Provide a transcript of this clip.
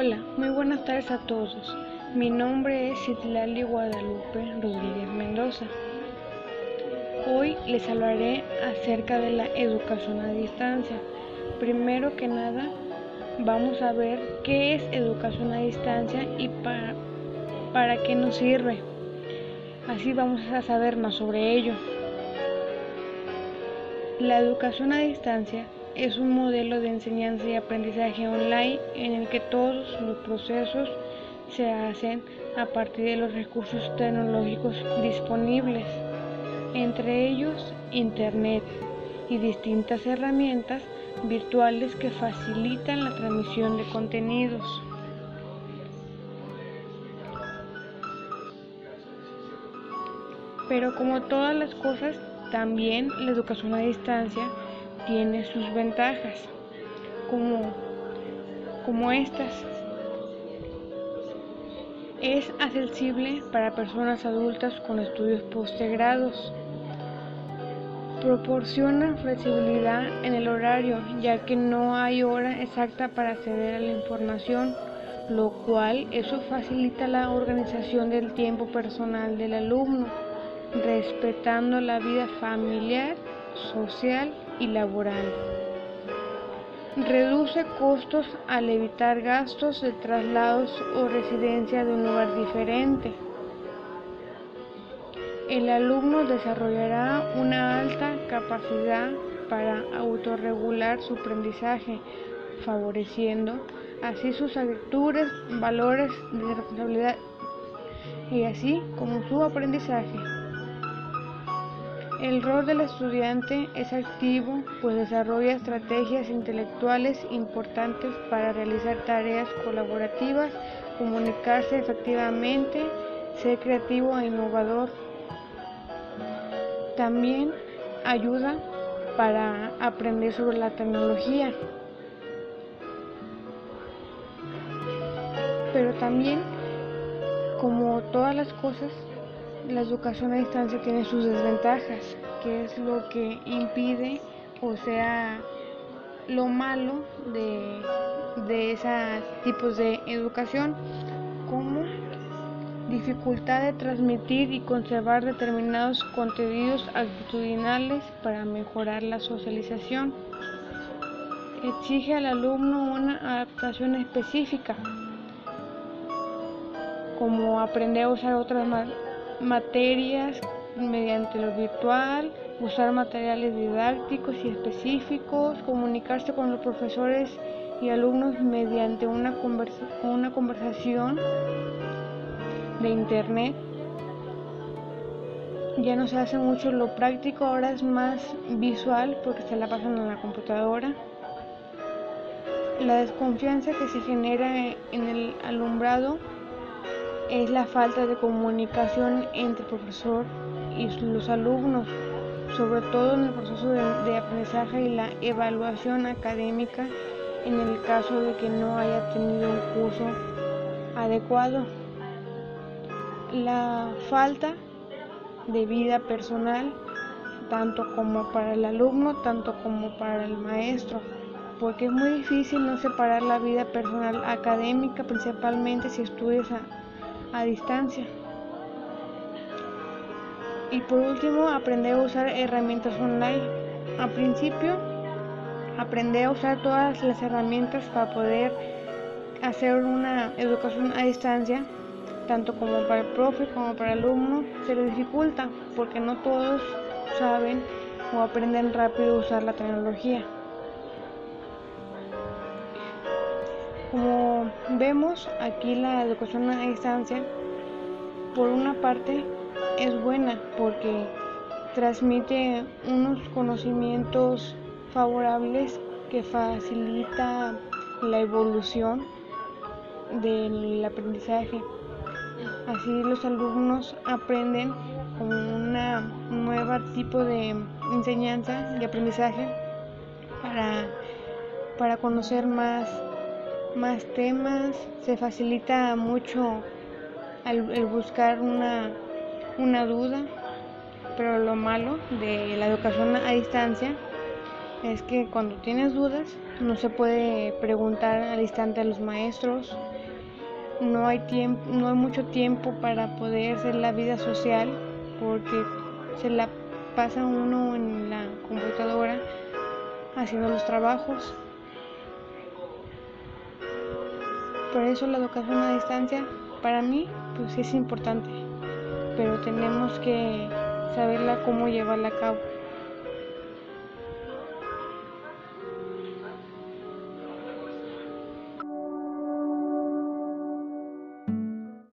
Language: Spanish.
Hola, muy buenas tardes a todos. Mi nombre es Citlali Guadalupe Rodríguez Mendoza. Hoy les hablaré acerca de la educación a distancia. Primero que nada, vamos a ver qué es educación a distancia y para, para qué nos sirve. Así vamos a saber más sobre ello. La educación a distancia es un modelo de enseñanza y aprendizaje online en el que todos los procesos se hacen a partir de los recursos tecnológicos disponibles, entre ellos Internet y distintas herramientas virtuales que facilitan la transmisión de contenidos. Pero como todas las cosas, también la educación a distancia tiene sus ventajas, como, como estas. Es accesible para personas adultas con estudios postgrados. Proporciona flexibilidad en el horario, ya que no hay hora exacta para acceder a la información, lo cual eso facilita la organización del tiempo personal del alumno, respetando la vida familiar, social y laboral. Reduce costos al evitar gastos de traslados o residencia de un lugar diferente. El alumno desarrollará una alta capacidad para autorregular su aprendizaje, favoreciendo así sus actitudes, valores de responsabilidad y así como su aprendizaje. El rol del estudiante es activo, pues desarrolla estrategias intelectuales importantes para realizar tareas colaborativas, comunicarse efectivamente, ser creativo e innovador. También ayuda para aprender sobre la tecnología. Pero también, como todas las cosas, la educación a distancia tiene sus desventajas, que es lo que impide o sea lo malo de, de esos tipos de educación, como dificultad de transmitir y conservar determinados contenidos actitudinales para mejorar la socialización. Exige al alumno una adaptación específica, como aprender a usar otras materias mediante lo virtual, usar materiales didácticos y específicos, comunicarse con los profesores y alumnos mediante una, conversa una conversación de internet. Ya no se hace mucho lo práctico, ahora es más visual porque se la pasan en la computadora. La desconfianza que se genera en el alumbrado es la falta de comunicación entre el profesor y los alumnos, sobre todo en el proceso de, aprendizaje y la evaluación académica en el caso de que no haya tenido un curso adecuado. La falta de vida personal, tanto como para el alumno, tanto como para el maestro, porque es muy difícil no separar la vida personal académica, principalmente si estudias a a distancia. Y por último, aprender a usar herramientas online. Al principio, aprender a usar todas las herramientas para poder hacer una educación a distancia, tanto como para el profe como para el alumno, se le dificulta porque no todos saben o aprenden rápido a usar la tecnología. Vemos aquí la educación a distancia, por una parte es buena porque transmite unos conocimientos favorables que facilita la evolución del aprendizaje. Así los alumnos aprenden con una nueva tipo de enseñanza y aprendizaje para, para conocer más más temas, se facilita mucho el, buscar una, una duda, pero lo malo de la educación a distancia es que cuando tienes dudas no se puede preguntar al instante a los maestros, no hay tiempo, no hay mucho tiempo para poder hacer la vida social porque se la pasa uno en la computadora haciendo los trabajos. Por eso la educación a distancia para mí pues es importante, pero tenemos que saberla cómo llevarla a cabo.